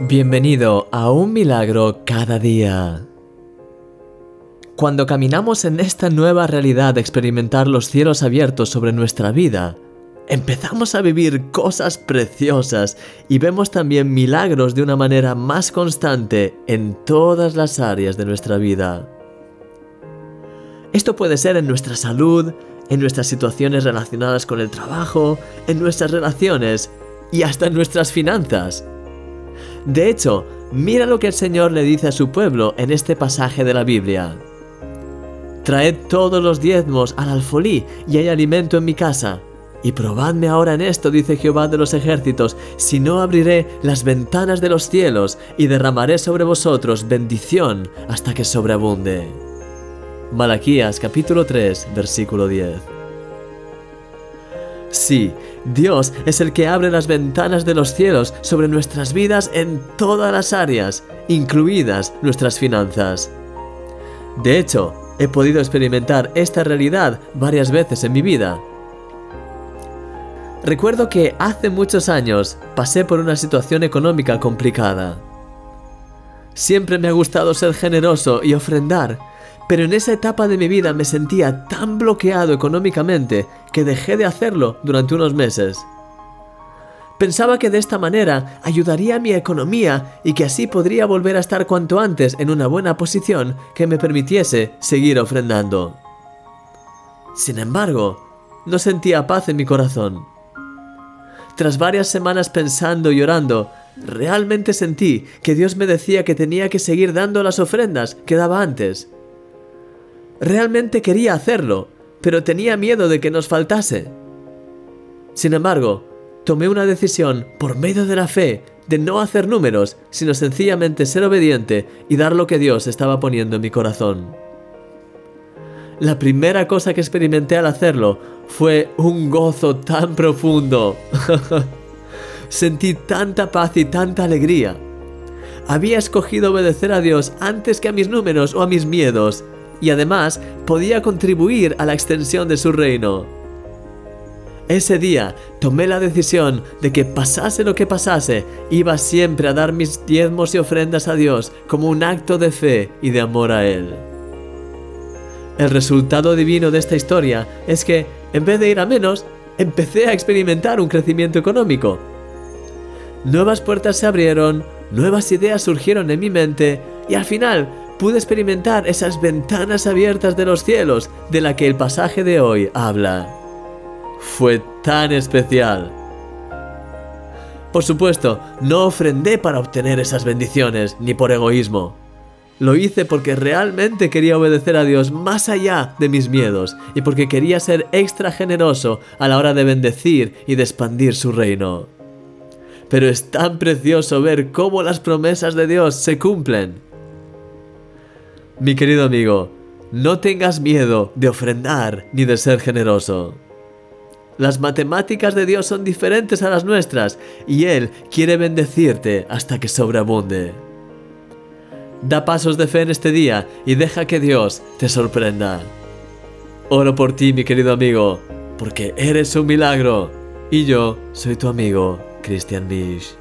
Bienvenido a un milagro cada día. Cuando caminamos en esta nueva realidad de experimentar los cielos abiertos sobre nuestra vida, empezamos a vivir cosas preciosas y vemos también milagros de una manera más constante en todas las áreas de nuestra vida. Esto puede ser en nuestra salud, en nuestras situaciones relacionadas con el trabajo, en nuestras relaciones y hasta en nuestras finanzas. De hecho, mira lo que el Señor le dice a su pueblo en este pasaje de la Biblia. Traed todos los diezmos al alfolí y hay alimento en mi casa. Y probadme ahora en esto, dice Jehová de los ejércitos, si no abriré las ventanas de los cielos y derramaré sobre vosotros bendición hasta que sobreabunde. Malaquías capítulo 3, versículo 10. Sí, Dios es el que abre las ventanas de los cielos sobre nuestras vidas en todas las áreas, incluidas nuestras finanzas. De hecho, he podido experimentar esta realidad varias veces en mi vida. Recuerdo que hace muchos años pasé por una situación económica complicada. Siempre me ha gustado ser generoso y ofrendar, pero en esa etapa de mi vida me sentía tan bloqueado económicamente que dejé de hacerlo durante unos meses. Pensaba que de esta manera ayudaría a mi economía y que así podría volver a estar cuanto antes en una buena posición que me permitiese seguir ofrendando. Sin embargo, no sentía paz en mi corazón. Tras varias semanas pensando y orando, realmente sentí que Dios me decía que tenía que seguir dando las ofrendas que daba antes Realmente quería hacerlo, pero tenía miedo de que nos faltase. Sin embargo, tomé una decisión por medio de la fe de no hacer números, sino sencillamente ser obediente y dar lo que Dios estaba poniendo en mi corazón. La primera cosa que experimenté al hacerlo fue un gozo tan profundo. Sentí tanta paz y tanta alegría. Había escogido obedecer a Dios antes que a mis números o a mis miedos, y además podía contribuir a la extensión de su reino. Ese día tomé la decisión de que pasase lo que pasase, iba siempre a dar mis diezmos y ofrendas a Dios como un acto de fe y de amor a Él. El resultado divino de esta historia es que, en vez de ir a menos, empecé a experimentar un crecimiento económico. Nuevas puertas se abrieron, nuevas ideas surgieron en mi mente y al final pude experimentar esas ventanas abiertas de los cielos de la que el pasaje de hoy habla. Fue tan especial. Por supuesto, no ofrendé para obtener esas bendiciones, ni por egoísmo. Lo hice porque realmente quería obedecer a Dios más allá de mis miedos y porque quería ser extra generoso a la hora de bendecir y de expandir su reino. Pero es tan precioso ver cómo las promesas de Dios se cumplen. Mi querido amigo, no tengas miedo de ofrendar ni de ser generoso. Las matemáticas de Dios son diferentes a las nuestras y Él quiere bendecirte hasta que sobreabunde. Da pasos de fe en este día y deja que Dios te sorprenda. Oro por ti, mi querido amigo, porque eres un milagro y yo soy tu amigo, Christian Bish.